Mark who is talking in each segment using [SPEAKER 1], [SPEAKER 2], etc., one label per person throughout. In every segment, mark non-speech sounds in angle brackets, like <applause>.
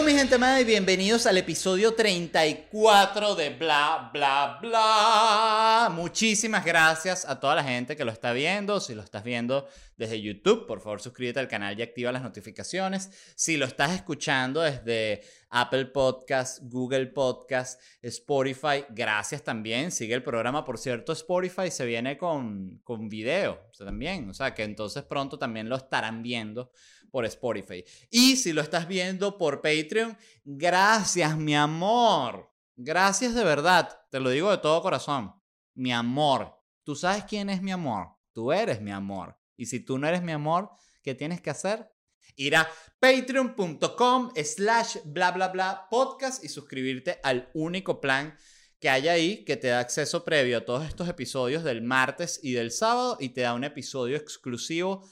[SPEAKER 1] Hello mi gente amada y bienvenidos al episodio 34 de Bla Bla Bla. Muchísimas gracias a toda la gente que lo está viendo. Si lo estás viendo desde YouTube, por favor suscríbete al canal y activa las notificaciones. Si lo estás escuchando desde Apple Podcast, Google Podcast, Spotify, gracias también. Sigue el programa, por cierto, Spotify se viene con, con video también. O sea que entonces pronto también lo estarán viendo por Spotify. Y si lo estás viendo por Patreon, gracias, mi amor. Gracias de verdad. Te lo digo de todo corazón. Mi amor. Tú sabes quién es mi amor. Tú eres mi amor. Y si tú no eres mi amor, ¿qué tienes que hacer? Ir a patreon.com slash bla bla bla podcast y suscribirte al único plan que hay ahí que te da acceso previo a todos estos episodios del martes y del sábado y te da un episodio exclusivo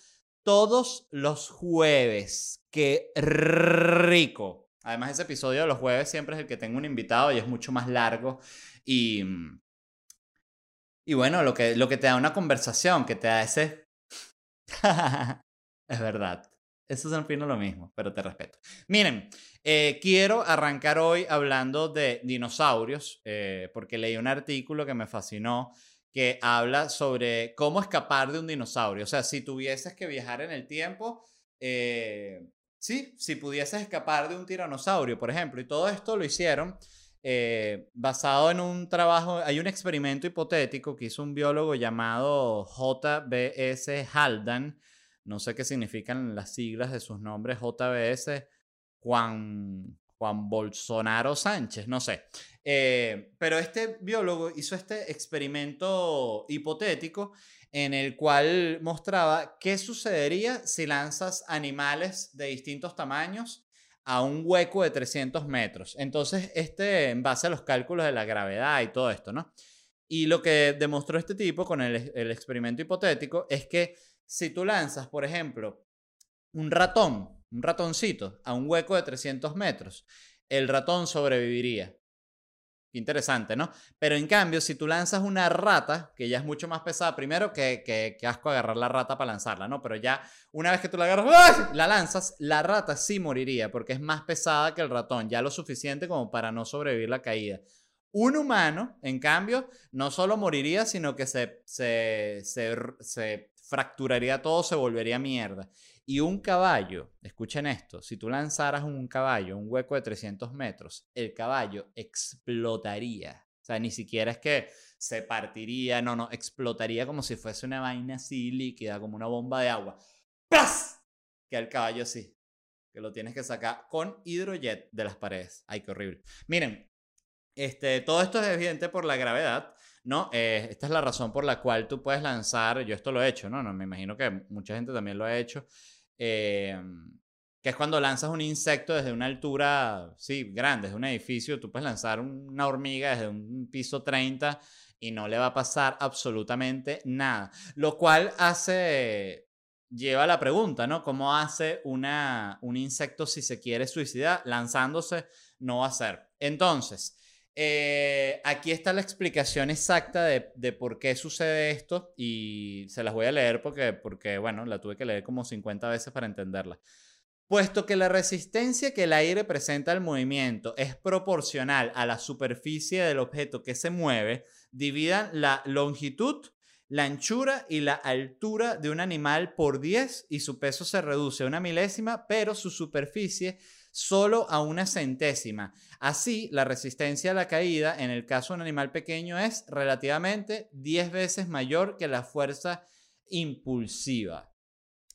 [SPEAKER 1] todos los jueves. ¡Qué rico! Además, ese episodio de los jueves siempre es el que tengo un invitado y es mucho más largo. Y, y bueno, lo que, lo que te da una conversación, que te da ese... <laughs> es verdad. Eso es al fin lo mismo, pero te respeto. Miren, eh, quiero arrancar hoy hablando de dinosaurios, eh, porque leí un artículo que me fascinó que habla sobre cómo escapar de un dinosaurio. O sea, si tuvieses que viajar en el tiempo, eh, sí, si pudieses escapar de un tiranosaurio, por ejemplo, y todo esto lo hicieron eh, basado en un trabajo, hay un experimento hipotético que hizo un biólogo llamado JBS Haldan, no sé qué significan las siglas de sus nombres, JBS Juan, Juan Bolsonaro Sánchez, no sé. Eh, pero este biólogo hizo este experimento hipotético en el cual mostraba qué sucedería si lanzas animales de distintos tamaños a un hueco de 300 metros. Entonces, este, en base a los cálculos de la gravedad y todo esto, ¿no? Y lo que demostró este tipo con el, el experimento hipotético es que si tú lanzas, por ejemplo, un ratón, un ratoncito, a un hueco de 300 metros, el ratón sobreviviría. Interesante, ¿no? Pero en cambio, si tú lanzas una rata, que ya es mucho más pesada, primero que, que, asco agarrar la rata para lanzarla, ¿no? Pero ya una vez que tú la agarras, la lanzas, la rata sí moriría porque es más pesada que el ratón, ya lo suficiente como para no sobrevivir la caída. Un humano, en cambio, no solo moriría, sino que se, se, se, se fracturaría todo, se volvería mierda. Y un caballo, escuchen esto, si tú lanzaras un caballo, un hueco de 300 metros, el caballo explotaría. O sea, ni siquiera es que se partiría, no, no, explotaría como si fuese una vaina así líquida, como una bomba de agua. ¡Pras! Que el caballo sí, que lo tienes que sacar con hidrojet de las paredes. Ay, qué horrible. Miren, este, todo esto es evidente por la gravedad, ¿no? Eh, esta es la razón por la cual tú puedes lanzar, yo esto lo he hecho, ¿no? no me imagino que mucha gente también lo ha hecho. Em, que es cuando lanzas un insecto desde una altura, sí, grande, desde un edificio, tú puedes lanzar una hormiga desde un piso 30 y no le va a pasar absolutamente nada. Lo cual hace, lleva a la pregunta, ¿no? ¿Cómo hace una, un insecto si se quiere suicidar? Lanzándose no va a ser. Entonces, eh, aquí está la explicación exacta de, por qué sucede esto y se las voy a leer porque, porque, bueno, la tuve que leer como 50 veces para entenderla. Puesto que la resistencia que el aire presenta al movimiento es proporcional a la superficie del objeto que se mueve, dividan la longitud, la anchura y la altura de un animal por 10 y su peso se reduce a una milésima, pero su superficie solo a una centésima. Así, la resistencia a la caída en el caso de un animal pequeño es relativamente 10 veces mayor que la fuerza impulsiva.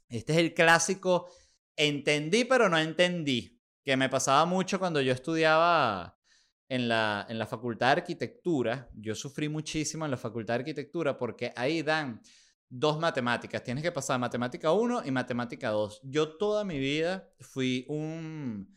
[SPEAKER 1] Este es el clásico entendí pero no entendí, que me pasaba mucho cuando yo estudiaba en la, en la facultad de arquitectura. Yo sufrí muchísimo en la facultad de arquitectura porque ahí dan dos matemáticas. Tienes que pasar matemática 1 y matemática 2. Yo toda mi vida fui un...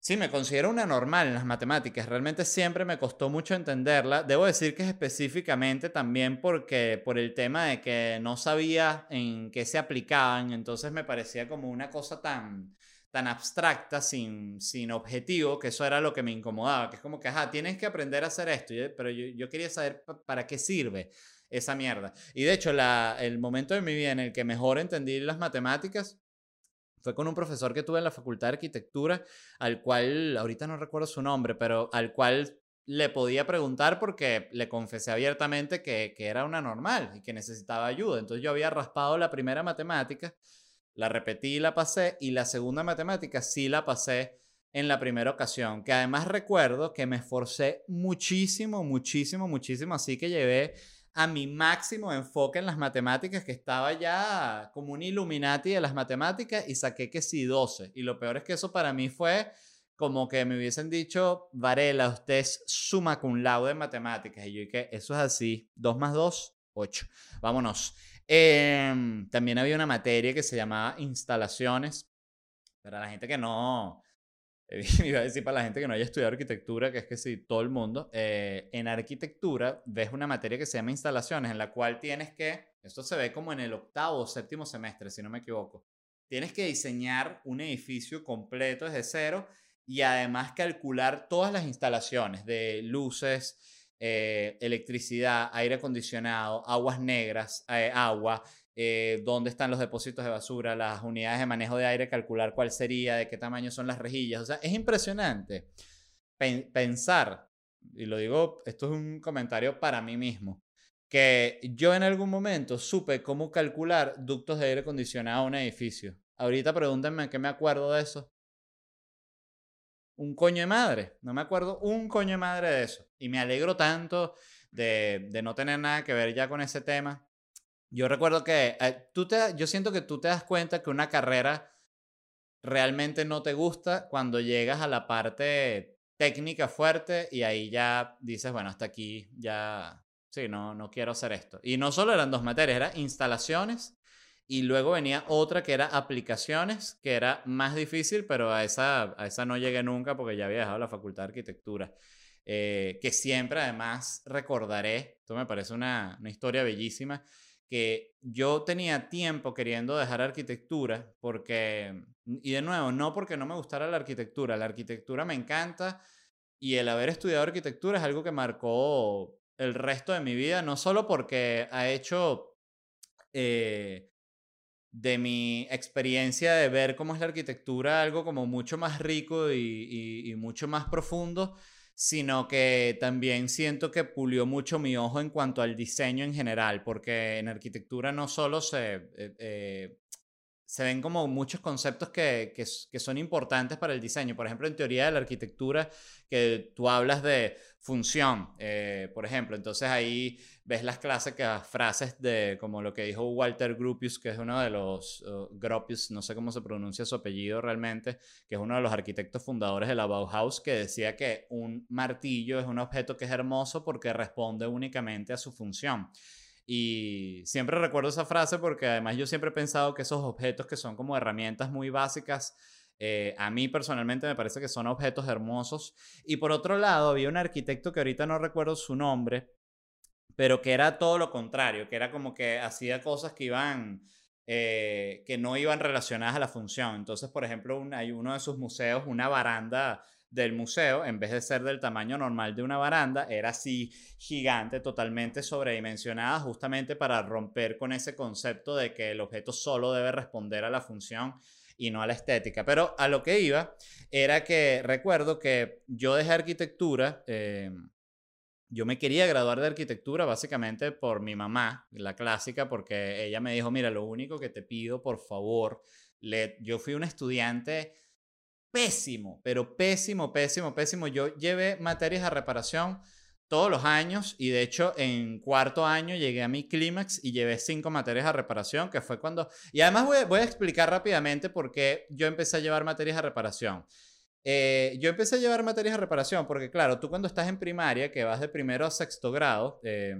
[SPEAKER 1] Sí, me considero una normal en las matemáticas. Realmente siempre me costó mucho entenderla. Debo decir que es específicamente también porque por el tema de que no sabía en qué se aplicaban, entonces me parecía como una cosa tan tan abstracta, sin, sin objetivo, que eso era lo que me incomodaba, que es como que, ajá, tienes que aprender a hacer esto, pero yo, yo quería saber para qué sirve esa mierda. Y de hecho, la, el momento de mi vida en el que mejor entendí las matemáticas fue con un profesor que tuve en la Facultad de Arquitectura, al cual, ahorita no recuerdo su nombre, pero al cual le podía preguntar porque le confesé abiertamente que, que era una normal y que necesitaba ayuda. Entonces yo había raspado la primera matemática la repetí y la pasé, y la segunda matemática sí la pasé en la primera ocasión, que además recuerdo que me esforcé muchísimo, muchísimo, muchísimo, así que llevé a mi máximo enfoque en las matemáticas, que estaba ya como un Illuminati de las matemáticas y saqué que sí 12. Y lo peor es que eso para mí fue como que me hubiesen dicho, Varela, usted es suma cum laude de matemáticas. Y yo dije, eso es así, 2 más 2, 8. Vámonos. Em, también había una materia que se llamaba instalaciones. Para la gente que no, <laughs> iba a decir para la gente que no haya estudiado arquitectura, que es que sí, todo el mundo, eh, en arquitectura ves una materia que se llama instalaciones, en la cual tienes que, esto se ve como en el octavo o séptimo semestre, si no me equivoco, tienes que diseñar un edificio completo desde cero y además calcular todas las instalaciones de luces, eh, electricidad, aire acondicionado, aguas negras, eh, agua, eh, dónde están los depósitos de basura, las unidades de manejo de aire, calcular cuál sería, de qué tamaño son las rejillas. O sea, es impresionante pensar, y lo digo, esto es un comentario para mí mismo, que yo en algún momento supe cómo calcular ductos de aire acondicionado a un edificio. Ahorita pregúntenme qué me acuerdo de eso un coño de madre. No me acuerdo un coño de madre de eso. Y me alegro tanto de, de no tener nada que ver ya con ese tema. Yo recuerdo que eh, tú te, yo siento que tú te das cuenta que una carrera realmente no te gusta cuando llegas a la parte técnica fuerte y ahí ya dices, bueno, hasta aquí ya, sí, no, no quiero hacer esto. Y no solo eran dos materias, eran instalaciones y luego venía otra que era aplicaciones, que era más difícil, pero a esa, a esa no llegué nunca porque ya había dejado la facultad de arquitectura. Eh, que siempre además recordaré, esto me parece una, una historia bellísima, que yo tenía tiempo queriendo dejar arquitectura porque, y de nuevo, no porque no me gustara la arquitectura, la arquitectura me encanta y el haber estudiado arquitectura es algo que marcó el resto de mi vida, no solo porque ha hecho eh, de mi experiencia de ver cómo es la arquitectura algo como mucho más rico y, mucho más profundo, sino que también siento que pulió mucho mi ojo en cuanto al diseño en general, porque en arquitectura no solo se, eh, eh, se ven como muchos conceptos que, que, son importantes para el diseño. Por ejemplo, en teoría de la arquitectura, que tú hablas de función, eh, por ejemplo. Entonces ahí ves las clásicas frases de como lo que dijo Walter Gropius, que es uno de los, uh, Gropius, no sé cómo se pronuncia su apellido realmente, que es uno de los arquitectos fundadores de la Bauhaus, que decía que un martillo es un objeto que es hermoso porque responde únicamente a su función. Y siempre recuerdo esa frase porque además yo siempre he pensado que esos objetos que son como herramientas muy básicas, eh, a mí personalmente me parece que son objetos hermosos. Y por otro lado, había un arquitecto que ahorita no recuerdo su nombre, pero que era todo lo contrario, que era como que hacía cosas que iban, eh, que no iban relacionadas a la función. Entonces, por ejemplo, hay uno de sus museos, una baranda del museo, en vez de ser del tamaño normal de una baranda, era así gigante, totalmente sobredimensionada, justamente para romper con ese concepto de que el objeto solo debe responder a la función y no a la estética. Pero a lo que iba era que recuerdo que yo dejé arquitectura, eh, yo me quería graduar de arquitectura básicamente por mi mamá, la clásica, porque ella me dijo, mira, lo único que te pido, por favor, yo fui un estudiante pésimo, pero pésimo, pésimo, pésimo. Yo llevé materias a reparación todos los años y de hecho en cuarto año llegué a mi clímax y llevé cinco materias a reparación, que fue cuando... Y además voy, a explicar rápidamente por qué yo empecé a llevar materias a reparación. Eh, yo empecé a llevar materias a reparación porque, claro, tú cuando estás en primaria, que vas de primero a sexto grado, eh,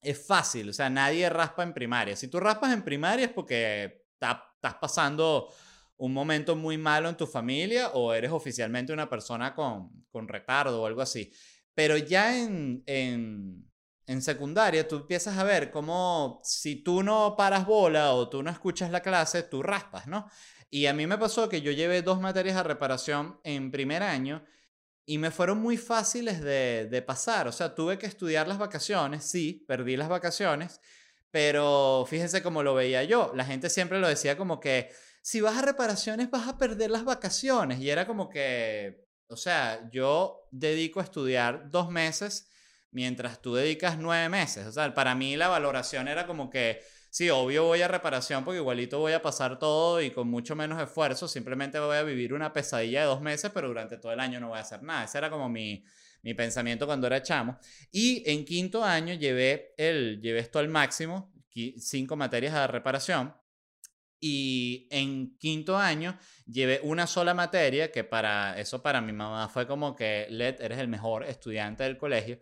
[SPEAKER 1] es fácil, o sea, nadie raspa en primaria. Si tú raspas en primaria es porque estás pasando un momento muy malo en tu familia o eres oficialmente una persona con, con retardo o algo así. Pero ya en, en, en, secundaria tú empiezas a ver cómo si tú no paras bola o tú no escuchas la clase, tú raspas, ¿no? Y a mí me pasó que yo llevé dos materias a reparación en primer año y me fueron muy fáciles de, de, pasar. O sea, tuve que estudiar las vacaciones, sí, perdí las vacaciones, pero fíjense cómo lo veía yo. La gente siempre lo decía como que si vas a reparaciones vas a perder las vacaciones. Y era como que, o sea, yo dedico a estudiar dos meses mientras tú dedicas nueve meses. O sea, para mí la valoración era como que sí, obvio voy a reparación porque igualito voy a pasar todo y con mucho menos esfuerzo, simplemente voy a vivir una pesadilla de dos meses, pero durante todo el año no voy a hacer nada. Ese era como mi, mi pensamiento cuando era chamo. Y en quinto año llevé, el, llevé esto al máximo, cinco materias de reparación. Y en quinto año llevé una sola materia que para eso para mi mamá fue como que, Led, eres el mejor estudiante del colegio.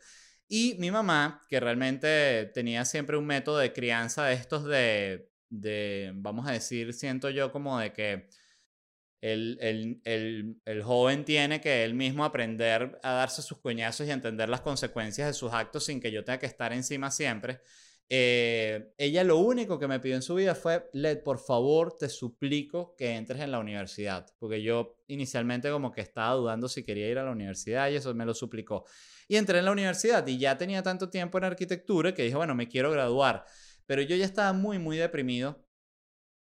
[SPEAKER 1] Y mi mamá, que realmente tenía siempre un método de crianza de estos de, de vamos a decir, siento yo como de que el, el, el, el, joven tiene que él mismo aprender a darse sus coñazos y entender las consecuencias de sus actos sin que yo tenga que estar encima siempre. Eh, ella lo único que me pidió en su vida fue, Led, por favor, te suplico que entres en la universidad, porque yo inicialmente como que estaba dudando si quería ir a la universidad y eso me lo suplicó. Y entré en la universidad y ya tenía tanto tiempo en arquitectura que dije, bueno, me quiero graduar, pero yo ya estaba muy, muy deprimido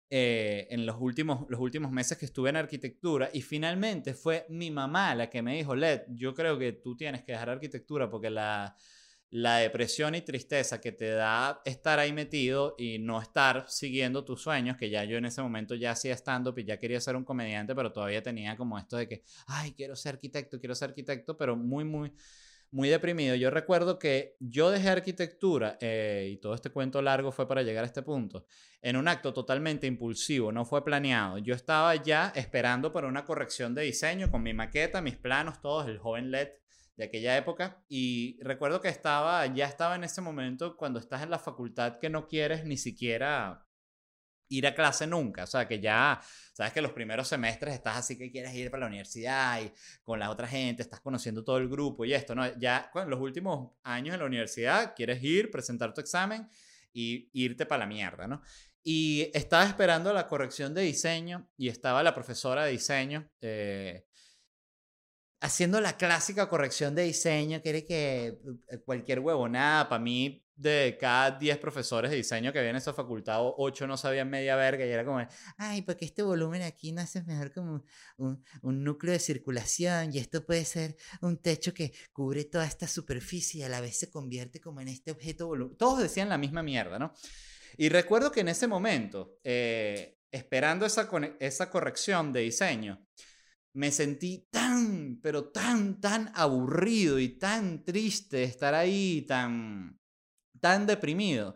[SPEAKER 1] eh, en los últimos, los últimos meses que estuve en arquitectura y finalmente fue mi mamá la que me dijo, Led, yo creo que tú tienes que dejar arquitectura porque la la depresión y tristeza que te da estar ahí metido y no estar siguiendo tus sueños, que ya yo en ese momento ya hacía stand-up y ya quería ser un comediante, pero todavía tenía como esto de que, ay, quiero ser arquitecto, quiero ser arquitecto, pero muy, muy, muy deprimido. Yo recuerdo que yo dejé arquitectura, eh, y todo este cuento largo fue para llegar a este punto, en un acto totalmente impulsivo, no fue planeado. Yo estaba ya esperando para una corrección de diseño con mi maqueta, mis planos, todos, el joven LED de aquella época y recuerdo que estaba, ya estaba en ese momento cuando estás en la facultad que no quieres ni siquiera ir a clase nunca, o sea, que ya, sabes que los primeros semestres estás así que quieres ir para la universidad y con la otra gente, estás conociendo todo el grupo y esto, ¿no? Ya en los últimos años en la universidad quieres ir, presentar tu examen y irte para la mierda, ¿no? Y estaba esperando la corrección de diseño y estaba la profesora de diseño, eh, haciendo la clásica corrección de diseño, quiere que eh, cualquier huevonada, para mí, de cada 10 profesores de diseño que había en esa facultad, 8 no sabían media verga y era como, ay, porque este volumen aquí no hace mejor como un, un, núcleo de circulación y esto puede ser un techo que cubre toda esta superficie y a la vez se convierte como en este objeto volumen. Todos decían la misma mierda, ¿no? Y recuerdo que en ese momento, eh, esperando esa, esa corrección de diseño, me sentí tan, pero tan, tan aburrido y tan triste estar ahí, tan, tan deprimido,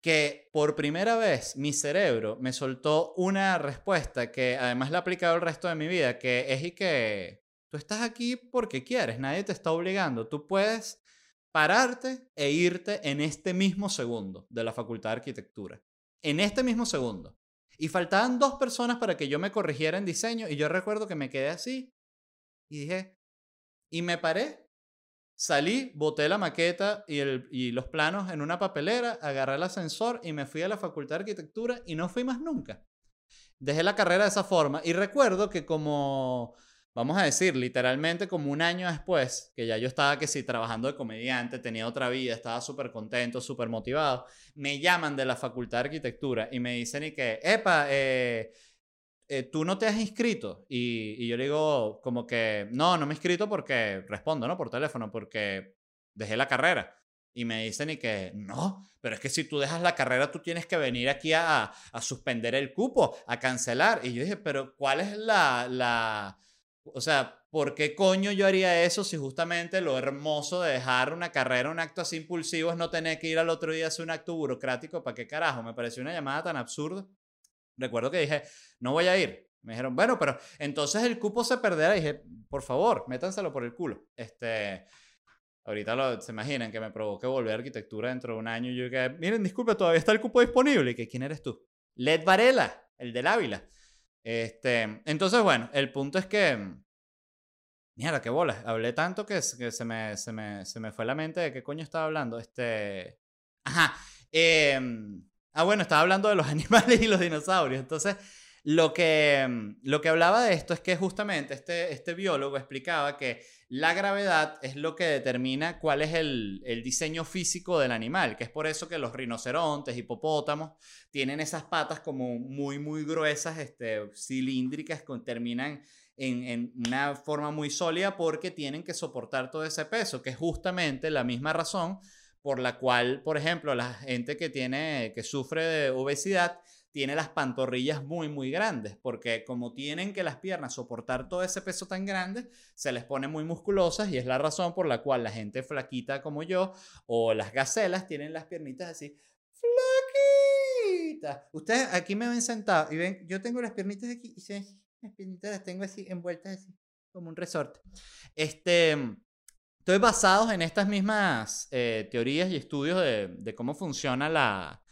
[SPEAKER 1] que por primera vez mi cerebro me soltó una respuesta que además la he aplicado el resto de mi vida, que es y que tú estás aquí porque quieres, nadie te está obligando, tú puedes pararte e irte en este mismo segundo de la Facultad de Arquitectura. En este mismo segundo. Y faltaban dos personas para que yo me corrigiera en diseño y yo recuerdo que me quedé así y dije, y me paré, salí, boté la maqueta y, el, y los planos en una papelera, agarré el ascensor y me fui a la Facultad de Arquitectura y no fui más nunca. Dejé la carrera de esa forma y recuerdo que como vamos a decir, literalmente como un año después, que ya yo estaba que sí, trabajando de comediante, tenía otra vida, estaba súper contento, súper motivado, me llaman de la Facultad de Arquitectura y me dicen y que, epa, eh, eh, tú no te has inscrito. Y, y, yo le digo como que, no, no me he inscrito porque, respondo, ¿no? Por teléfono, porque dejé la carrera. Y me dicen y que, no, pero es que si tú dejas la carrera, tú tienes que venir aquí a, a suspender el cupo, a cancelar. Y yo dije, pero ¿cuál es la, la, o sea, ¿por qué coño yo haría eso si justamente lo hermoso de dejar una carrera, un acto así impulsivo es no tener que ir al otro día a hacer un acto burocrático? ¿Para qué carajo? Me pareció una llamada tan absurda. Recuerdo que dije, no voy a ir. Me dijeron, bueno, pero entonces el cupo se perderá. Y dije, por favor, métanselo por el culo. Este, Ahorita se imaginan que me provoque volver a arquitectura dentro de un año y yo que, miren, disculpe, todavía está el cupo disponible. Y ¿quién eres tú? Led Varela, el del Ávila. Este, entonces, bueno, el punto es que, mierda, qué bolas. Hablé tanto que, que se, me, se, me, se me fue la mente de qué coño estaba hablando. Este, ajá. Em, ah, bueno, estaba hablando de los <laughs> animales y los dinosaurios. Entonces, lo que, mm, lo que hablaba de esto es que justamente este, este biólogo explicaba que la gravedad es lo que determina cuál es el, el, diseño físico del animal, que es por eso que los rinocerontes, hipopótamos, tienen esas patas como muy, muy gruesas, este, cilíndricas, que terminan en, en, una forma muy sólida porque tienen que soportar todo ese peso, que es justamente la misma razón por la cual, por ejemplo, la gente que, tiene, que sufre de obesidad, tiene las pantorrillas muy, muy grandes, porque como tienen que las piernas soportar todo ese peso tan grande, se les pone muy musculosas y es la razón por la cual la gente flaquita como yo o las gacelas tienen las piernitas así, flaquitas. Ustedes aquí me ven sentado y ven, yo tengo las piernitas aquí y se, las piernitas las tengo así envueltas así, como un resorte. Este... Estoy basado en estas mismas eh, teorías y estudios de, de cómo funciona la,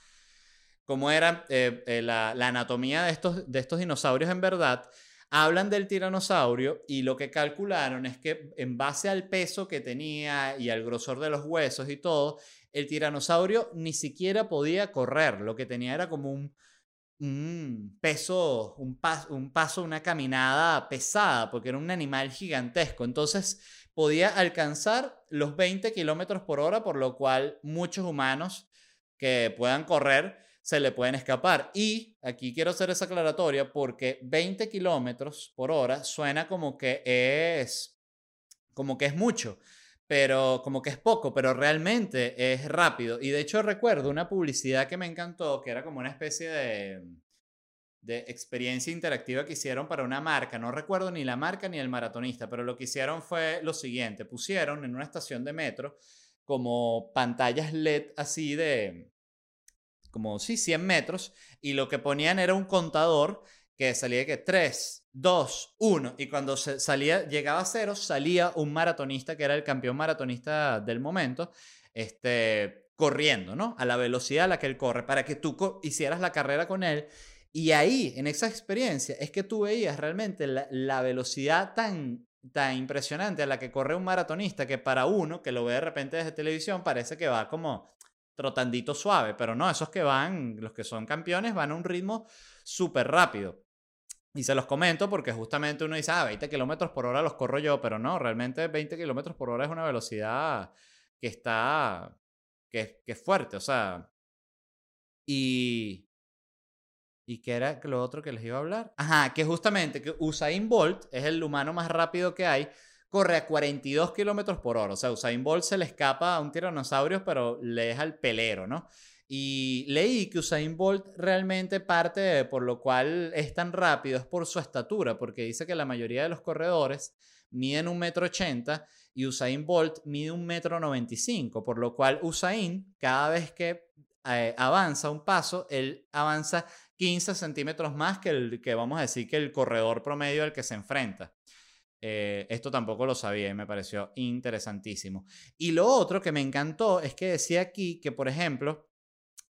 [SPEAKER 1] cómo era eh, eh, la, anatomía de estos, de estos dinosaurios en verdad, hablan del tiranosaurio y lo que calcularon es que en base al peso que tenía y al grosor de los huesos y todo, el tiranosaurio ni siquiera podía correr, lo que tenía era como un, peso, un, un paso, una caminada pesada, porque era un animal gigantesco. Entonces podía alcanzar los 20 kilómetros por hora, por lo cual muchos humanos que puedan correr se le pueden escapar. Y aquí quiero hacer esa aclaratoria porque 20 kilómetros por hora suena como que es, como que es mucho, pero como que es poco, pero realmente es rápido. Y de hecho recuerdo una publicidad que me encantó, que era como una especie de, de experiencia interactiva que hicieron para una marca. No recuerdo ni la marca ni el maratonista, pero lo que hicieron fue lo siguiente. Pusieron en una estación de metro como pantallas LED así de, como, sí, 100 metros, y lo que ponían era un contador que salía que 3, 2, 1, y cuando se salía, llegaba a cero, salía un maratonista que era el campeón maratonista del momento, este, corriendo, ¿no? A la velocidad a la que él corre, para que tú hicieras la carrera con él. Y ahí, en esa experiencia, es que tú veías realmente la, velocidad tan, tan impresionante a la que corre un maratonista que para uno que lo ve de repente desde televisión parece que va como trotandito suave, pero no, esos que van, los que son campeones, van a un ritmo súper rápido. Y se los comento porque justamente uno dice, ah, 20 kilómetros por hora los corro yo, pero no, realmente 20 kilómetros por hora es una velocidad que está, que, es fuerte, o sea, y... ¿Y qué era lo otro que les iba a hablar? Ajá, que justamente que Usain Bolt es el humano más rápido que hay, corre a 42 kilómetros por hora. O sea, Usain Bolt se le escapa a un tiranosaurio, pero le deja el pelero, ¿no? Y leí que Usain Bolt realmente parte por lo cual es tan rápido es por su estatura, porque dice que la mayoría de los corredores miden un metro ochenta y Usain Bolt mide un metro noventa y cinco, por lo cual Usain cada vez que eh, avanza un paso, él avanza 15 centímetros más que el que vamos a decir que el corredor promedio al que se enfrenta. Eh, esto tampoco lo sabía y me pareció interesantísimo. Y lo otro que me encantó es que decía aquí que, por ejemplo,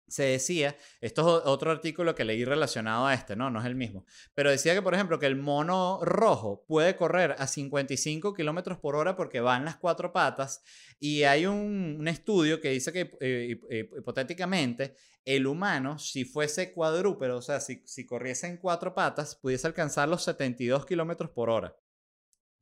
[SPEAKER 1] se decía, esto es otro artículo que leí relacionado a este, no, no es el mismo, pero decía que, por ejemplo, que el mono rojo puede correr a 55 kilómetros por hora porque va en las cuatro patas y hay un, estudio que dice que eh, hipotéticamente el humano, si fuese cuadrúpedo, o sea, si, si corriese en cuatro patas, pudiese alcanzar los 72 kilómetros por hora.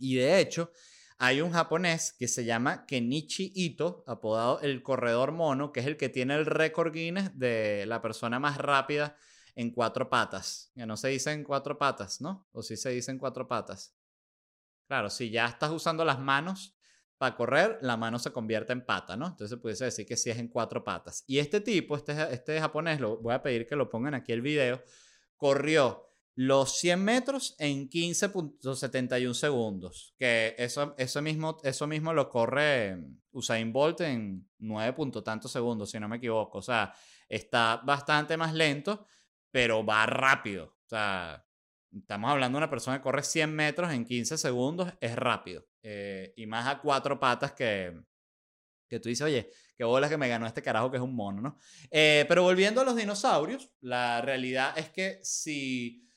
[SPEAKER 1] Y de hecho, hay un japonés que se llama Kenichi Ito, apodado el corredor mono, que es el que tiene el récord Guinness de la persona más rápida en cuatro patas. Ya no se dice en cuatro patas, ¿no? O sí se dice en cuatro patas. Claro, si ya estás usando las manos para correr, la mano se convierte en pata, ¿no? Entonces pudiese decir que sí es en cuatro patas. Y este tipo, este, este japonés, lo voy a pedir que lo pongan aquí el video, corrió los 100 metros en 15.71 segundos. Que eso, eso, mismo, eso mismo lo corre Usain Bolt en 9. tantos segundos, si no me equivoco. O sea, está bastante más lento, pero va rápido. O sea, estamos hablando de una persona que corre 100 metros en 15 segundos, es rápido. Eh, y más a cuatro patas que, que tú dices, oye, qué bola que me ganó este carajo que es un mono, ¿no? Eh, pero volviendo a los dinosaurios, la realidad es que si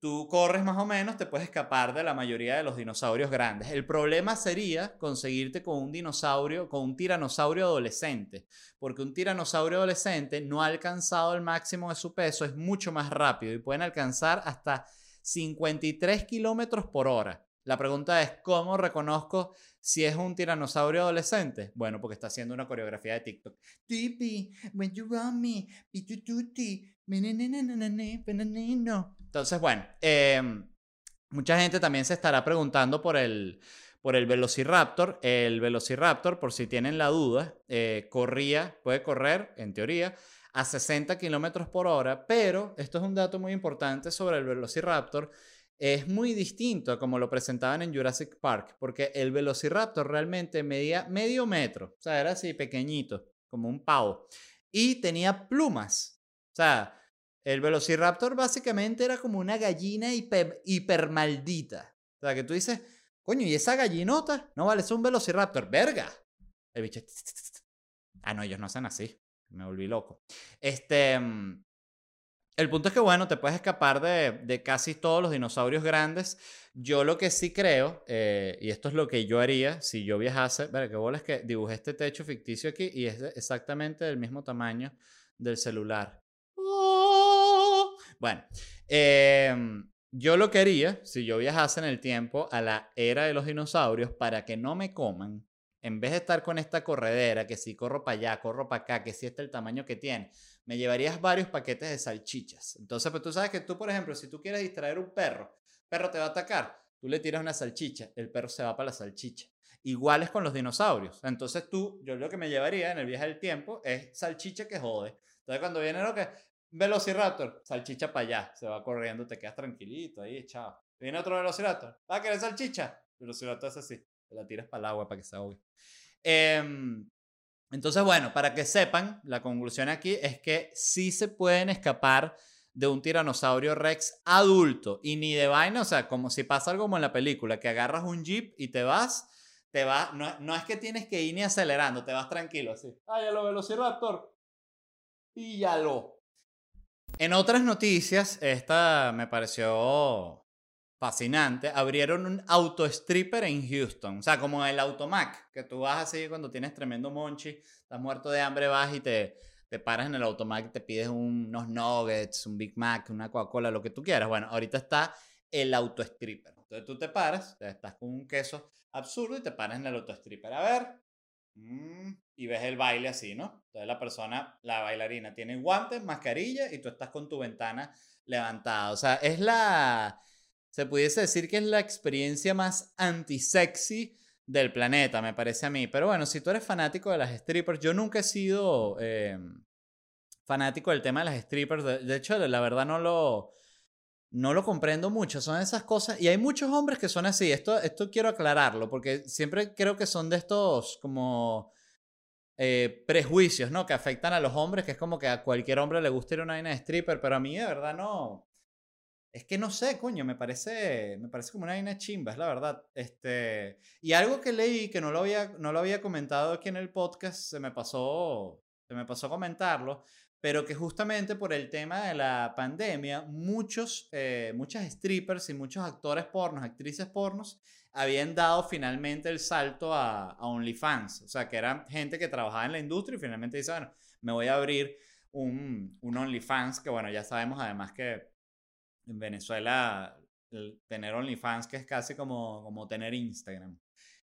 [SPEAKER 1] tú corres más o menos, te puedes escapar de la mayoría de los dinosaurios grandes. El problema sería conseguirte con un dinosaurio, con un tiranosaurio adolescente, porque un tiranosaurio adolescente no ha alcanzado el máximo de su peso, es mucho más rápido y pueden alcanzar hasta 53 kilómetros por hora. La pregunta es, ¿cómo reconozco si es un tiranosaurio adolescente? Bueno, porque está haciendo una coreografía de TikTok. when you me, entonces, bueno, em, mucha gente también se estará preguntando por el, por el Velociraptor. El Velociraptor, por si tienen la duda, eh, corría, puede correr, en teoría, a 60 kilómetros por hora, pero esto es un dato muy importante sobre el Velociraptor. Es muy distinto a como lo presentaban en Jurassic Park, porque el Velociraptor realmente medía medio metro, o sea, era así pequeñito, como un pavo, y tenía plumas. O sea, el Velociraptor básicamente era como una gallina hiper, maldita. O sea, que tú dices, coño, ¿y esa gallinota? No vale, es un Velociraptor. ¡Verga! El bicho. Ah, no, ellos no hacen así. Me volví loco. Este. El punto es que, bueno, te puedes escapar de, casi todos los dinosaurios grandes. Yo lo que sí creo, eh, y esto es lo que yo haría si yo viajase, ver, qué bola es que dibujé este techo ficticio aquí y es exactamente del mismo tamaño del celular. Bueno, em, yo lo quería, si yo viajase en el tiempo a la era de los dinosaurios, para que no me coman, en vez de estar con esta corredera, que si corro para allá, corro para acá, que si este es el tamaño que tiene, me llevarías varios paquetes de salchichas. Entonces, pues tú sabes que tú, por ejemplo, si tú quieres distraer un perro, perro te va a atacar, tú le tiras una salchicha, el perro se va para la salchicha. Igual es con los dinosaurios. Entonces tú, yo lo que me llevaría en el viaje del tiempo es salchicha que jode. Entonces cuando viene lo que, Velociraptor, salchicha para allá, se va corriendo, te quedas tranquilito ahí, chao. Viene otro Velociraptor, ¿va a querer salchicha? Velociraptor es así, te la tiras para el agua para que se ahogue. Em, entonces, bueno, para que sepan, la conclusión aquí es que sí se pueden escapar de un tiranosaurio rex adulto y ni de vaina, o sea, como si pasa algo como en la película, que agarras un jeep y te vas, te vas, no, no es que tienes que ir ni acelerando, te vas tranquilo así. Ay, a lo Velociraptor. Y ya lo. En otras noticias, esta me pareció fascinante. Abrieron un autostripper en Houston. O sea, como el automac, que tú vas así cuando tienes tremendo monchi, estás muerto de hambre, vas y te, te paras en el automac y te pides unos nuggets, un Big Mac, una Coca-Cola, lo que tú quieras. Bueno, ahorita está el autostripper. Entonces tú te paras, estás con un queso absurdo y te paras en el autostripper. A ver, Mm, y ves el baile así, ¿no? Entonces la persona, la bailarina, tiene guantes, mascarilla y tú estás con tu ventana levantada. O sea, es la, se pudiese decir que es la experiencia más anti-sexy del planeta, me parece a mí. Pero bueno, si tú eres fanático de las strippers, yo nunca he sido em, fanático del tema de las strippers. De, hecho, la verdad no lo, no lo comprendo mucho. Son esas cosas. Y hay muchos hombres que son así. Esto, esto quiero aclararlo, porque siempre creo que son de estos como eh, prejuicios, ¿no? Que afectan a los hombres, que es como que a cualquier hombre le gusta ir a una vaina de stripper, pero a mí de verdad no. Es que no sé, coño, me parece, me parece como una vaina chimba, es la verdad. Este, y algo que leí que no lo había, no lo había comentado aquí en el podcast, se me pasó, se me pasó comentarlo, pero que justamente por el tema de la pandemia, muchos, eh, muchas strippers y muchos actores pornos, actrices pornos, habían dado finalmente el salto a, a, OnlyFans. O sea, que eran gente que trabajaba en la industria y finalmente dice, bueno, me voy a abrir un, un OnlyFans, que bueno, ya sabemos además que en Venezuela tener OnlyFans que es casi como, como tener Instagram.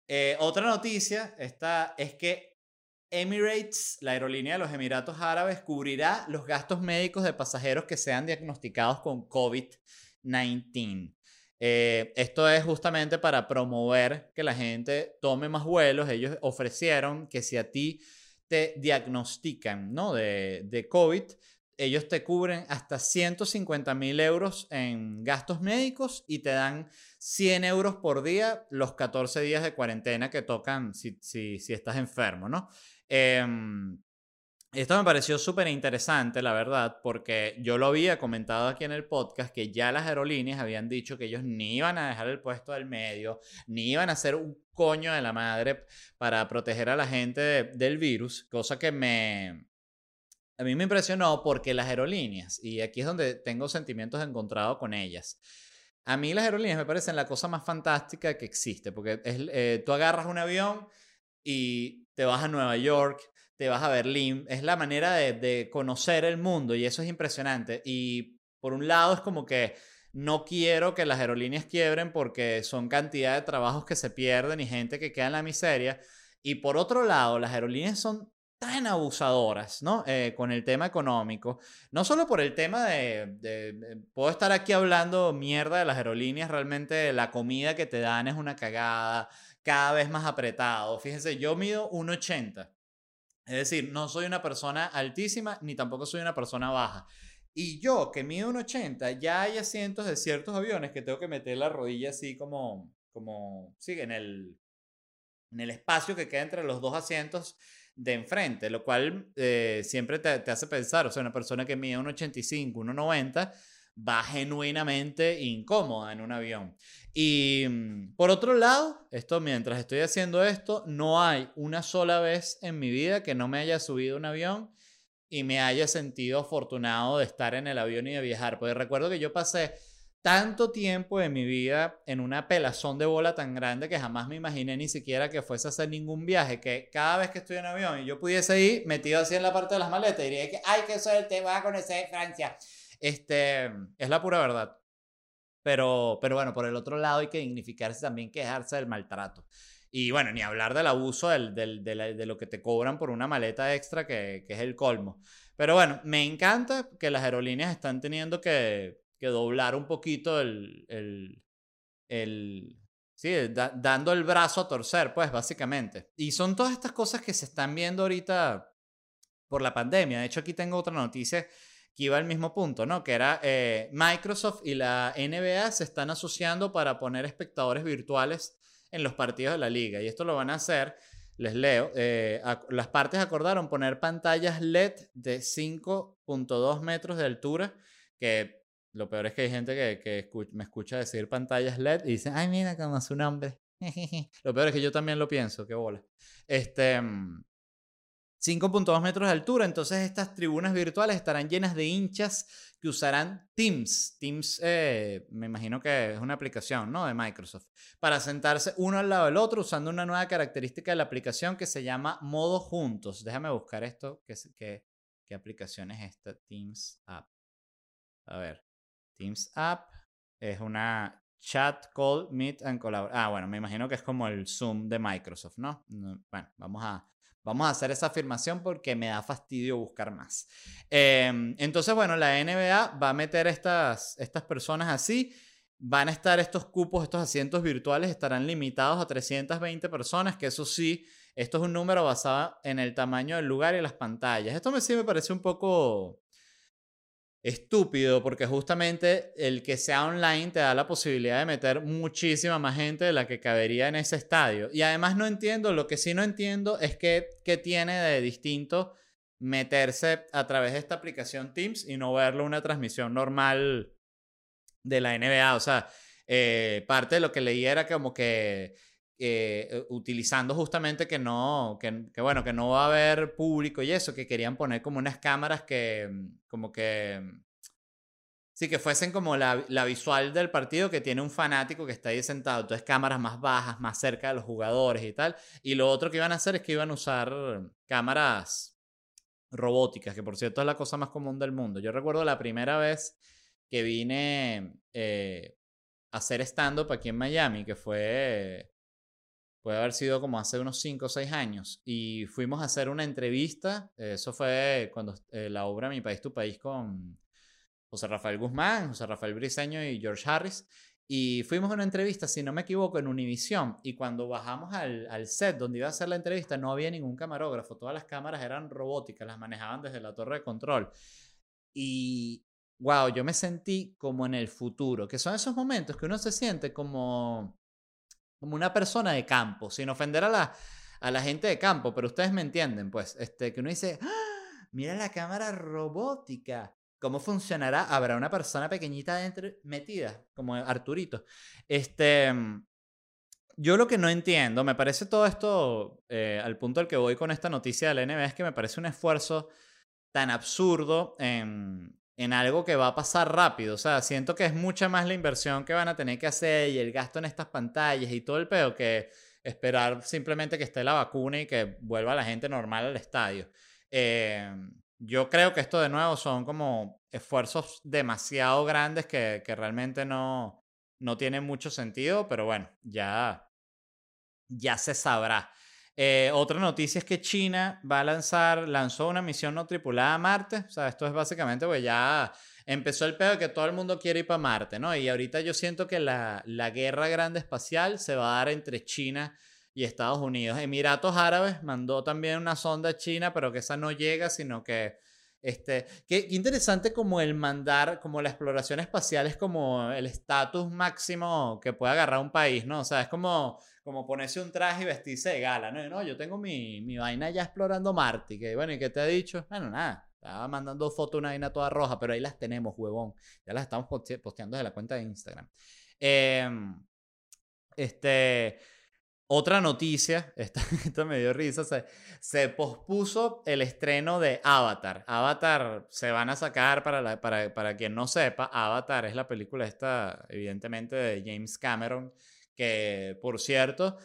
[SPEAKER 1] Eh, otra noticia es que Emirates, la aerolínea de los Emiratos Árabes, cubrirá los gastos médicos de pasajeros que sean diagnosticados con COVID-19. Eh, esto es justamente para promover que la gente tome más vuelos. Ellos ofrecieron que si a ti te diagnostican ¿no? de, de COVID, ellos te cubren hasta 150 mil euros en gastos médicos y te dan 100 euros por día los 14 días de cuarentena que tocan si, si, estás enfermo, ¿no? Em, Esto me pareció súper interesante, la verdad, porque yo lo había comentado aquí en el podcast que ya las aerolíneas habían dicho que ellos ni iban a dejar el puesto del medio, ni iban a hacer un coño de la madre para proteger a la gente del virus, cosa que me... A mí me impresionó porque las aerolíneas, y aquí es donde tengo sentimientos encontrados con ellas, a mí las aerolíneas me parecen la cosa más fantástica que existe, porque es, eh, tú agarras un avión y te vas a Nueva York, te vas a Berlín, es la manera de, de conocer el mundo y eso es impresionante. Y por un lado es como que no quiero que las aerolíneas quiebren porque son cantidad de trabajos que se pierden y gente que queda en la miseria. Y por otro lado, las aerolíneas son tan abusadoras, ¿no? Eh, con el tema económico. No solo por el tema de, Puedo estar aquí hablando mierda de las aerolíneas, realmente la comida que te dan es una cagada, cada vez más apretado. Fíjense, yo mido 1,80. Es decir, no soy una persona altísima ni tampoco soy una persona baja. Y yo, que mido 1,80, ya hay asientos de ciertos aviones que tengo que meter la rodilla así como, como, sí, en el, en el espacio que queda entre los dos asientos de enfrente, lo cual eh, siempre te, te, hace pensar, o sea, una persona que mide 1,85, 1,90 va genuinamente incómoda en un avión. Y mm, por otro lado, esto mientras estoy haciendo esto, no hay una sola vez en mi vida que no me haya subido un avión y me haya sentido afortunado de estar en el avión y de viajar. Porque recuerdo que yo pasé tanto tiempo de mi vida en una pelazón de bola tan grande que jamás me imaginé ni siquiera que fuese a hacer ningún viaje, que cada vez que estoy en avión y yo pudiese ir metido así en la parte de las maletas, diría que, ay, qué suerte, voy a conocer Francia. Este, es la pura verdad. Pero, pero bueno, por el otro lado hay que dignificarse también, quejarse del maltrato. Y bueno, ni hablar del abuso del, del, de, lo que te cobran por una maleta extra, que, que, es el colmo. Pero bueno, me encanta que las aerolíneas están teniendo que, que doblar un poquito el, el, el sí, dando el brazo a torcer, pues básicamente. Y son todas estas cosas que se están viendo ahorita por la pandemia. De hecho, aquí tengo otra noticia que iba al mismo punto, ¿no? Que era eh, Microsoft y la NBA se están asociando para poner espectadores virtuales en los partidos de la liga. Y esto lo van a hacer, les leo, eh, las partes acordaron poner pantallas LED de 5.2 metros de altura, que lo peor es que hay gente que, que me escucha decir pantallas LED y dice, ay, mira como su nombre. <laughs> lo peor es que yo también lo pienso, qué bola. Este, mm, 5.2 metros de altura, entonces estas tribunas virtuales estarán llenas de hinchas que usarán Teams. Teams, eh, me imagino que es una aplicación ¿no? de Microsoft, para sentarse uno al lado del otro usando una nueva característica de la aplicación que se llama modo juntos. Déjame buscar esto, ¿qué, qué, qué aplicación es esta? Teams App. A ver, Teams App es una chat, call, meet and collaborate. Ah, bueno, me imagino que es como el Zoom de Microsoft, ¿no? Bueno, vamos a Vamos a hacer esa afirmación porque me da fastidio buscar más. Em, entonces, bueno, la NBA va a meter estas, estas personas así. Van a estar estos cupos, estos asientos virtuales estarán limitados a 320 personas, que eso sí, esto es un número basado en el tamaño del lugar y las pantallas. Esto me, sí me parece un poco estúpido porque justamente el que sea online te da la posibilidad de meter muchísima más gente de la que cabería en ese estadio. Y además no entiendo, lo que sí no entiendo es que, tiene de distinto meterse a través de esta aplicación Teams y no verlo una transmisión normal de la NBA. O sea, eh, parte de lo que leí era como que eh, utilizando justamente que no, que, que, bueno, que no va a haber público y eso, que querían poner como unas cámaras que, mm, como que, mm, sí, que fuesen como la, la, visual del partido que tiene un fanático que está ahí sentado, entonces cámaras más bajas, más cerca de los jugadores y tal. Y lo otro que iban a hacer es que iban a usar cámaras robóticas, que por cierto es la cosa más común del mundo. Yo recuerdo la primera vez que vine eh, a hacer stand-up aquí en Miami, que fue puede haber sido como hace unos 5 o 6 años, y fuimos a hacer una entrevista, eso fue cuando eh, la obra Mi País, Tu País con José Rafael Guzmán, José Rafael Briseño y George Harris, y fuimos a una entrevista, si no me equivoco, en Univisión, y cuando bajamos al, al set donde iba a hacer la entrevista no había ningún camarógrafo, todas las cámaras eran robóticas, las manejaban desde la torre de control. Y wow, yo me sentí como en el futuro, que son esos momentos que uno se siente como como una persona de campo, sin ofender a la, a la gente de campo, pero ustedes me entienden, pues, este, que uno dice, ¡Ah! mira la cámara robótica. ¿Cómo funcionará? ¿Habrá una persona pequeñita dentro metida, como Arturito? Este, yo lo que no entiendo, me parece todo esto, eh, al punto al que voy con esta noticia de la NBA, es que me parece un esfuerzo tan absurdo en, en algo que va a pasar rápido. O sea, siento que es mucha más la inversión que van a tener que hacer y el gasto en estas pantallas y todo el pedo que esperar simplemente que esté la vacuna y que vuelva la gente normal al estadio. Eh, yo creo que esto de nuevo son como esfuerzos demasiado grandes que, que realmente no, no tienen mucho sentido, pero bueno, ya, ya se sabrá. Eh, otra noticia es que China va a lanzar, lanzó una misión no tripulada a Marte. O sea, esto es básicamente, pues ya empezó el pedo de que todo el mundo quiere ir para Marte, ¿no? Y ahorita yo siento que la, la guerra grande espacial se va a dar entre China y Estados Unidos. Emiratos Árabes mandó también una sonda a China, pero que esa no llega, sino que este, qué, interesante como el mandar, como la exploración espacial es como el estatus máximo que puede agarrar un país, ¿no? O sea, es como, como ponerse un traje y vestirse de gala, ¿no? no yo tengo mi, mi vaina ya explorando Marte, que bueno, ¿y qué te ha dicho? Bueno, nada, estaba mandando fotos una vaina toda roja, pero ahí las tenemos, huevón. Ya las estamos posteando de la cuenta de Instagram. Em, este, otra noticia, <laughs> esta, me dio risa, se, se, pospuso el estreno de Avatar. Avatar se van a sacar, para, para, para quien no sepa, Avatar es la película esta, evidentemente, de James Cameron, que, por cierto,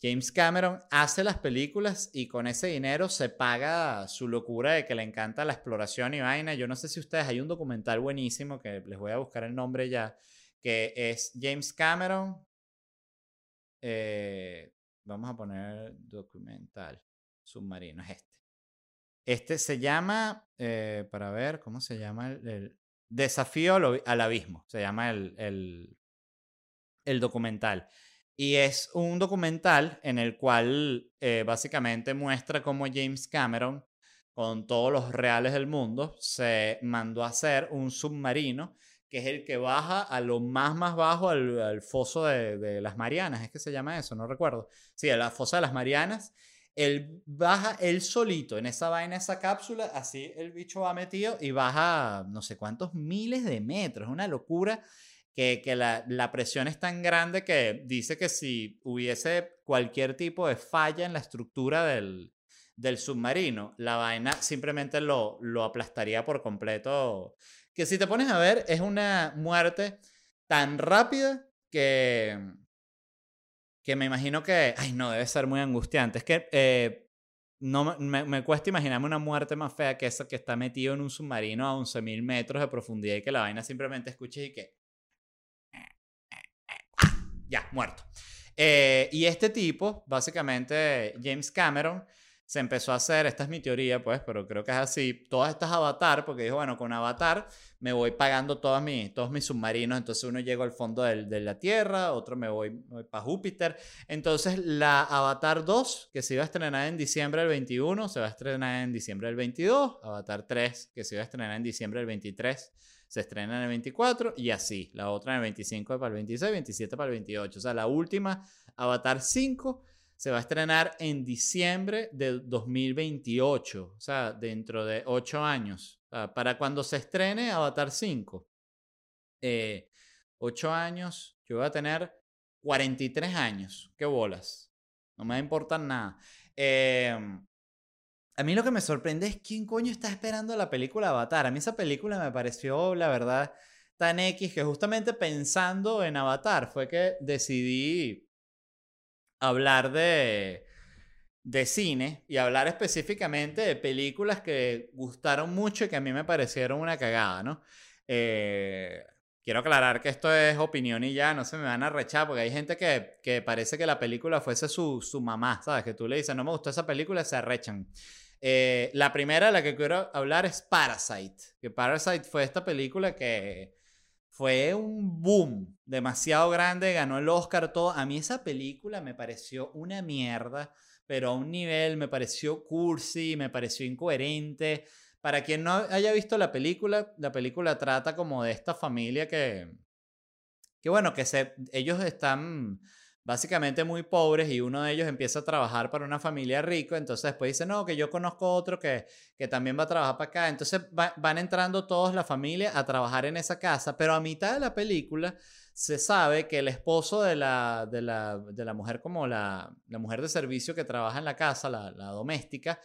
[SPEAKER 1] James Cameron hace las películas y con ese dinero se paga su locura de que le encanta la exploración y vaina. Yo no sé si ustedes, hay un documental buenísimo que les voy a buscar el nombre ya, que es James Cameron eh, vamos a poner documental submarino, es este. Este se llama, eh, para ver, ¿cómo se llama? El, Desafío al, abismo, se llama el, el, el, documental. Y es un documental en el cual eh, básicamente muestra cómo James Cameron, con todos los reales del mundo, se mandó a hacer un submarino que es el que baja a lo más más bajo al, foso de, las Marianas, es que se llama eso, no recuerdo. Sí, a la fosa de las Marianas. Él baja él solito en esa vaina, esa cápsula, así el bicho va metido y baja no sé cuántos miles de metros. Una locura que, que la, la, presión es tan grande que dice que si hubiese cualquier tipo de falla en la estructura del, del submarino, la vaina simplemente lo, lo aplastaría por completo que si te pones a ver es una muerte tan rápida que, que me imagino que, ay no, debe ser muy angustiante. Es que eh, no, me, me, cuesta imaginarme una muerte más fea que esa que está metido en un submarino a 11.000 metros de profundidad y que la vaina simplemente escuches y que... Ya, muerto. Eh, y este tipo, básicamente James Cameron, se empezó a hacer, esta es mi teoría, pues, pero creo que es así, todas estas avatar, porque dijo, bueno, con avatar me voy pagando todas mis, todos mis submarinos, entonces uno llega al fondo de la Tierra, otro me voy, para Júpiter, entonces la Avatar 2, que se iba a estrenar en diciembre del 21, se va a estrenar en diciembre del 22, Avatar 3, que se iba a estrenar en diciembre del 23, se estrena en el 24 y así, la otra en el 25 para el 26, 27 para el 28, o sea, la última Avatar 5 se va a estrenar en diciembre del 2028, o sea, dentro de ocho años. para cuando se estrene Avatar 5, eh, ocho años, yo voy a tener 43 años. ¿Qué bolas? No me importa nada. Em, a mí lo que me sorprende es quién coño está esperando la película Avatar. A mí esa película me pareció, la verdad, tan X que justamente pensando en Avatar fue que decidí hablar de, de cine y hablar específicamente de películas que gustaron mucho y que a mí me parecieron una cagada, ¿no? Eh, quiero aclarar que esto es opinión y ya, no se me van a rechar, porque hay gente que, que parece que la película fuese su, su, mamá, ¿sabes? Que tú le dices, no me gustó esa película, se arrechan. Eh, la primera de la que quiero hablar es Parasite, que Parasite fue esta película que fue un boom demasiado grande, ganó el Oscar, todo. A mí esa película me pareció una mierda, pero a un nivel me pareció cursi, me pareció incoherente. Para quien no haya visto la película, la película trata como de esta familia que, que bueno, que se, ellos están básicamente muy pobres y uno de ellos empieza a trabajar para una familia rica, entonces después dice, no, que yo conozco otro que, que también va a trabajar para acá, entonces van entrando todos la familia a trabajar en esa casa, pero a mitad de la película se sabe que el esposo de la, de la, de la mujer como la, la, mujer de servicio que trabaja en la casa, la, la doméstica,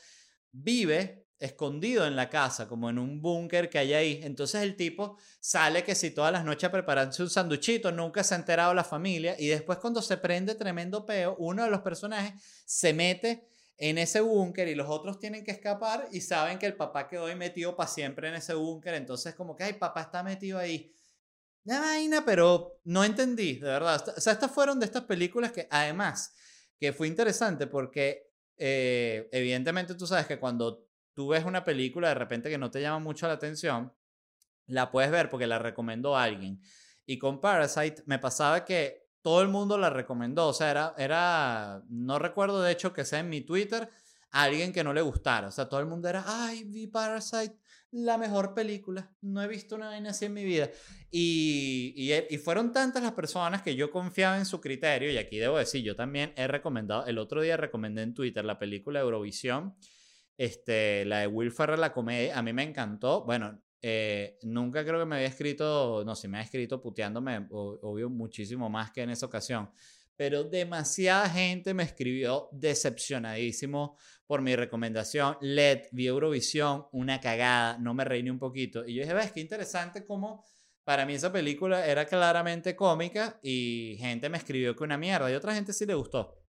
[SPEAKER 1] vive escondido en la casa, como en un búnker que hay ahí. Entonces el tipo sale que si todas las noches a un sanduchito, nunca se ha enterado la familia y después cuando se prende tremendo peo, uno de los personajes se mete en ese búnker y los otros tienen que escapar y saben que el papá quedó ahí metido para siempre en ese búnker, entonces como que, ay, papá está metido ahí. La vaina, pero no entendí, de verdad. O sea, estas fueron de estas películas que además, que fue interesante porque eh, evidentemente tú sabes que cuando tú ves una película de repente que no te llama mucho la atención, la puedes ver porque la recomendó alguien. Y con Parasite me pasaba que todo el mundo la recomendó. O sea, era, era, no recuerdo de hecho que sea en mi Twitter alguien que no le gustara. O sea, todo el mundo era, ay, vi Parasite, la mejor película. No he visto una vaina así en mi vida. Y, y, y, fueron tantas las personas que yo confiaba en su criterio. Y aquí debo decir, yo también he recomendado, el otro día recomendé en Twitter la película Eurovisión este, la de Will Ferrell, la comedia, a mí me encantó. Bueno, eh, nunca creo que me había escrito, no, si me ha escrito puteándome, obvio, muchísimo más que en esa ocasión. Pero demasiada gente me escribió decepcionadísimo por mi recomendación. LED, vi Eurovisión, una cagada, no me reí ni un poquito. Y yo dije, ves, qué interesante cómo para mí esa película era claramente cómica y gente me escribió que una mierda y otra gente sí le gustó.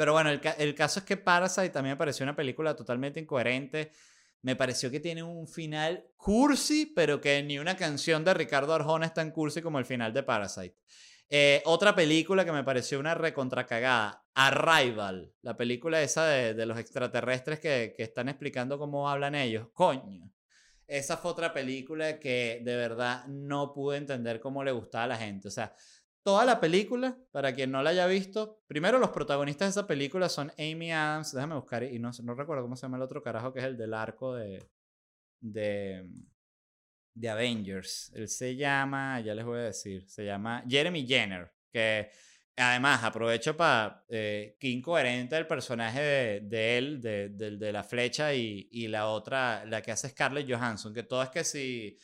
[SPEAKER 1] Pero bueno, el, caso es que Parasite también me pareció una película totalmente incoherente. Me pareció que tiene un final cursi, pero que ni una canción de Ricardo Arjona es tan cursi como el final de Parasite. Eh, otra película que me pareció una recontracagada, Arrival, la película esa de, de los extraterrestres que, que, están explicando cómo hablan ellos. Coño. Esa fue otra película que de verdad no pude entender cómo le gustaba a la gente. O sea, Toda la película, para quien no la haya visto, primero los protagonistas de esa película son Amy Adams, déjame buscar, y no, no recuerdo cómo se llama el otro carajo, que es el del arco de, de, de Avengers. Él se llama, ya les voy a decir, se llama Jeremy Jenner, que además aprovecho para, eh, qué incoherente el personaje de, de él, de, de, de, la flecha, y, y la otra, la que hace Scarlett Johansson, que todo es que si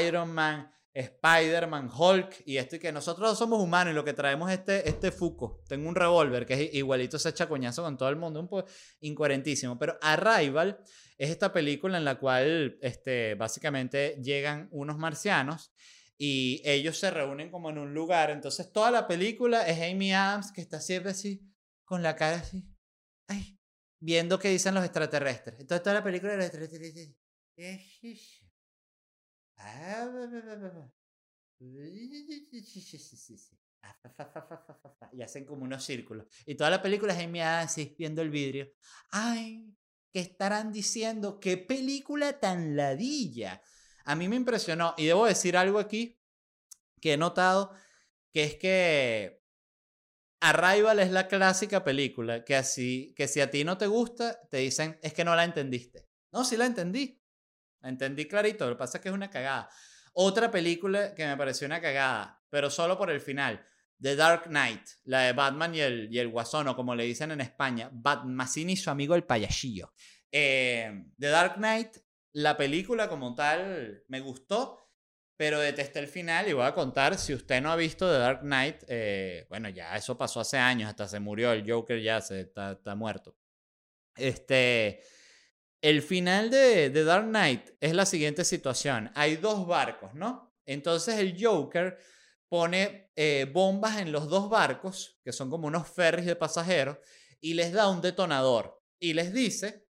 [SPEAKER 1] Iron Man Spider-Man, Hulk y esto y que nosotros somos humanos y lo que traemos es este, este Fuco. Tengo un revólver que es igualito se echa coñazo con todo el mundo, un poco incoherentísimo. Pero Arrival es esta película en la cual este, básicamente llegan unos marcianos y ellos se reúnen como en un lugar. Entonces toda la película es Amy Adams que está siempre así, con la cara así, ay, viendo qué dicen los extraterrestres. Entonces toda la película de los extraterrestres. Y hacen como unos círculos. Y toda la película es así, viendo el vidrio. ¡Ay! ¿Qué estarán diciendo? ¡Qué película tan ladilla! A mí me impresionó. Y debo decir algo aquí que he notado, que es que Arrival es la clásica película que así que si a ti no te gusta, te dicen, es que no la entendiste. No, sí la entendí. Entendí clarito, lo que pasa es que es una cagada. Otra película que me pareció una cagada, pero solo por el final. The Dark Knight, la de Batman y el, y el Guasón, o como le dicen en España, Batman y su amigo el payasillo. Eh, The Dark Knight, la película como tal, me gustó, pero detesté el final y voy a contar, si usted no ha visto The Dark Knight, eh, bueno, ya eso pasó hace años, hasta se murió, el Joker ya se, está, está muerto. Este, el final de, Dark Knight es la siguiente situación. Hay dos barcos, ¿no? Entonces el Joker pone eh, bombas en los dos barcos, que son como unos ferries de pasajeros, y les da un detonador. Y les dice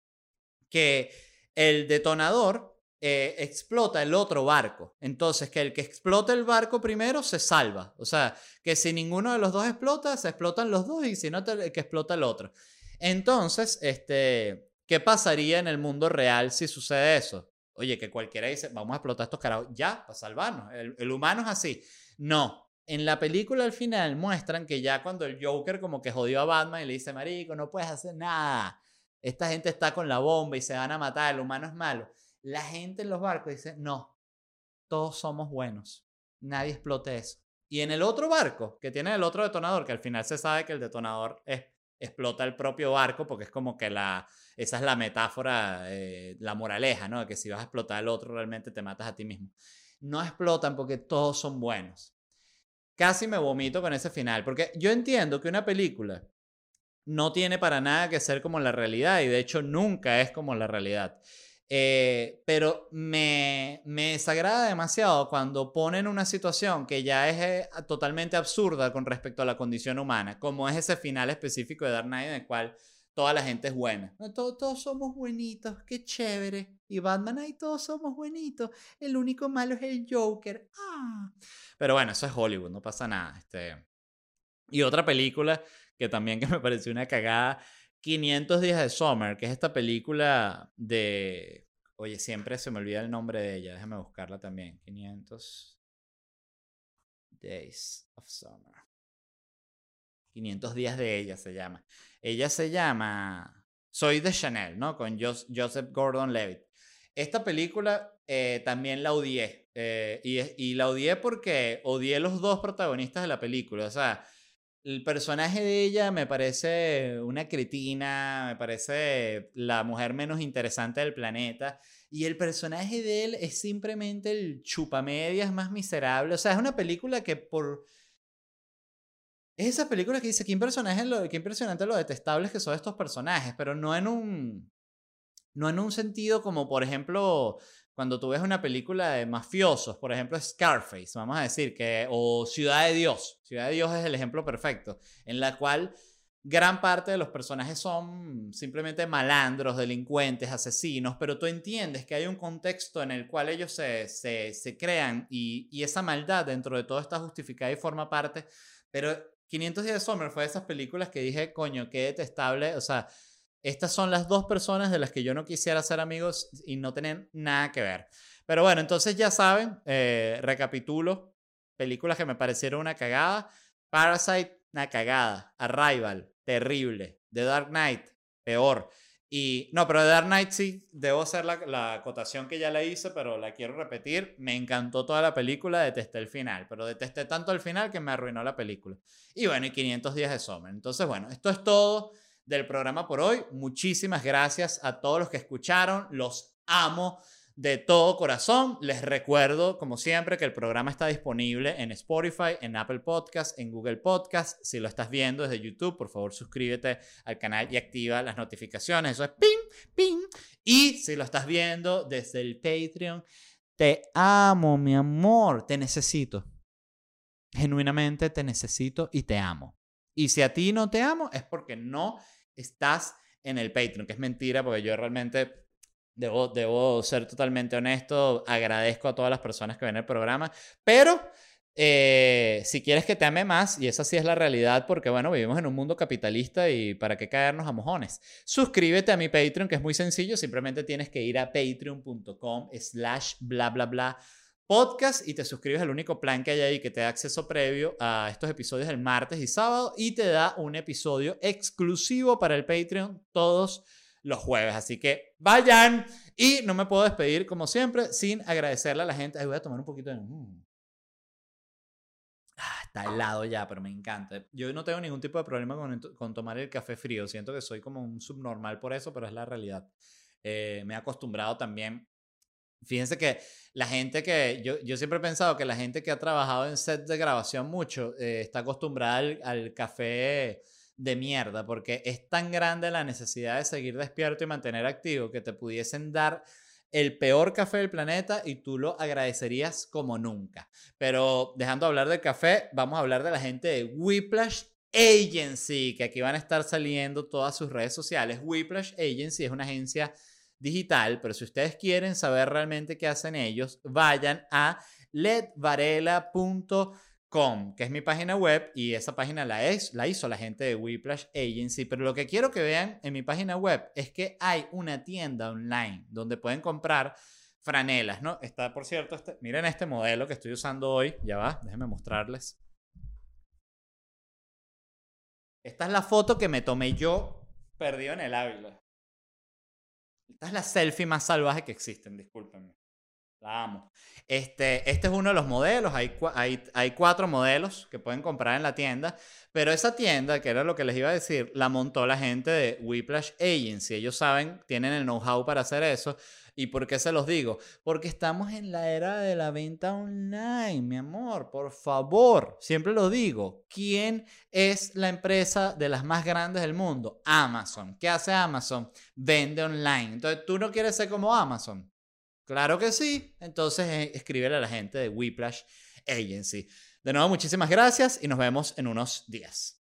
[SPEAKER 1] que el detonador eh, explota el otro barco. Entonces, que el que explota el barco primero se salva. O sea, que si ninguno de los dos explota, se explotan los dos y si no, el que explota el otro. Entonces, este, ¿Qué pasaría en el mundo real si sucede eso? Oye, que cualquiera dice, vamos a explotar estos carajos ya, para salvarnos. El, humano es así. No. En la película al final muestran que ya cuando el Joker como que jodió a Batman y le dice, marico, no puedes hacer nada. Esta gente está con la bomba y se van a matar, el humano es malo. La gente en los barcos dice, no, todos somos buenos. Nadie explote eso. Y en el otro barco, que tiene el otro detonador, que al final se sabe que el detonador es, explota el propio barco, porque es como que la, esa es la metáfora, eh, la moraleja, ¿no? Que si vas a explotar al otro, realmente te matas a ti mismo. No explotan porque todos son buenos. Casi me vomito con ese final, porque yo entiendo que una película no tiene para nada que ser como la realidad y de hecho nunca es como la realidad. Eh, pero me, me desagrada demasiado cuando ponen una situación que ya es eh, totalmente absurda con respecto a la condición humana, como es ese final específico de Dark Knight en el cual toda la gente es buena. Todos, todos somos buenitos, qué chévere. Y Batman, ahí todos somos buenitos. El único malo es el Joker. Ah. Pero bueno, eso es Hollywood, no pasa nada. Este... Y otra película que también que me <laughs> pareció una cagada, 500 días de Summer, que es esta película de... Oye, siempre se me olvida el nombre de ella, déjame buscarla también. 500 Days of Summer. 500 días de ella se llama. Ella se llama Soy de Chanel, ¿no? Con Joseph Gordon-Levitt. Esta película eh, también la odié. Eh, y, y la odié porque odié los dos protagonistas de la película. O sea, el personaje de ella me parece una cretina, me parece la mujer menos interesante del planeta. Y el personaje de él es simplemente el chupamedias más miserable. O sea, es una película que por... Es esa película que dice, qué, personaje lo, qué impresionante lo detestables que son estos personajes, pero no en un... No en un sentido como, por ejemplo, cuando tú ves una película de mafiosos, por ejemplo Scarface, vamos a decir, que, o Ciudad de Dios, Ciudad de Dios es el ejemplo perfecto, en la cual gran parte de los personajes son simplemente malandros, delincuentes, asesinos, pero tú entiendes que hay un contexto en el cual ellos se, se, crean y, y, esa maldad dentro de todo está justificada y forma parte, pero 500 días de Summer fue de esas películas que dije, coño, qué detestable, o sea, estas son las dos personas de las que yo no quisiera ser amigos y no tienen nada que ver. Pero bueno, entonces ya saben, eh, recapitulo, películas que me parecieron una cagada. Parasite, una cagada. Arrival, terrible. The Dark Knight, peor. Y no, pero The Dark Knight sí, debo hacer la, la, acotación que ya la hice, pero la quiero repetir. Me encantó toda la película, detesté el final, pero detesté tanto el final que me arruinó la película. Y bueno, y 500 días de Summer. Entonces, bueno, esto es todo del programa por hoy. Muchísimas gracias a todos los que escucharon. Los amo de todo corazón. Les recuerdo, como siempre, que el programa está disponible en Spotify, en Apple Podcast, en Google Podcast. Si lo estás viendo desde YouTube, por favor suscríbete al canal y activa las notificaciones. Eso es ping, ping. Y si lo estás viendo desde el Patreon, te amo, mi amor. Te necesito. Genuinamente te necesito y te amo. Y si a ti no te amo, es porque no estás en el Patreon, que es mentira, porque yo realmente debo, debo ser totalmente honesto, agradezco a todas las personas que ven el programa, pero eh, si quieres que te ame más, y esa sí es la realidad, porque bueno, vivimos en un mundo capitalista y para qué caernos a mojones. Suscríbete a mi Patreon, que es muy sencillo, simplemente tienes que ir a patreon.com slash bla bla bla podcast y te suscribes al único plan que hay ahí que te da acceso previo a estos episodios el martes y sábado y te da un episodio exclusivo para el Patreon todos los jueves. Así que vayan y no me puedo despedir como siempre sin agradecerle a la gente. Ay, voy a tomar un poquito de... Mm. Ah, está helado ya, pero me encanta. Yo no tengo ningún tipo de problema con, con, tomar el café frío. Siento que soy como un subnormal por eso, pero es la realidad. Eh, me he acostumbrado también Fíjense que la gente que, yo, yo, siempre he pensado que la gente que ha trabajado en set de grabación mucho eh, está acostumbrada al, café de mierda, porque es tan grande la necesidad de seguir despierto y mantener activo que te pudiesen dar el peor café del planeta y tú lo agradecerías como nunca. Pero dejando de hablar del café, vamos a hablar de la gente de Whiplash Agency, que aquí van a estar saliendo todas sus redes sociales. Whiplash Agency es una agencia digital, pero si ustedes quieren saber realmente qué hacen ellos, vayan a ledvarela.com, que es mi página web y esa página la, es, la hizo la gente de Whiplash Agency, pero lo que quiero que vean en mi página web es que hay una tienda online donde pueden comprar franelas, ¿no? Está, por cierto, este, miren este modelo que estoy usando hoy, ya va, déjenme mostrarles. Esta es la foto que me tomé yo perdido en el Ávila. Esta es la selfie más salvaje que existen, discúlpenme. La amo. Este, este es uno de los modelos. Hay, hay, hay cuatro modelos que pueden comprar en la tienda. Pero esa tienda, que era lo que les iba a decir, la montó la gente de Whiplash Agency. Ellos saben, tienen el know-how para hacer eso. ¿Y por qué se los digo? Porque estamos en la era de la venta online, mi amor. Por favor, siempre lo digo. ¿Quién es la empresa de las más grandes del mundo? Amazon. ¿Qué hace Amazon? Vende online. Entonces, ¿tú no quieres ser como Amazon? Claro que sí. Entonces, eh, escríbele a la gente de Whiplash Agency. De nuevo, muchísimas gracias y nos vemos en unos días.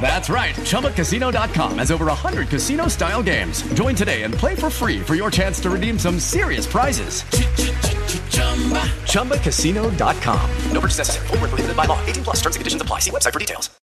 [SPEAKER 2] That's right. ChumbaCasino.com has over 100 casino style games. Join today and play for free for your chance to redeem some serious prizes. ChumbaCasino.com. No purchase necessary. Where prohibited by law. 18 plus terms and conditions apply. See website for details.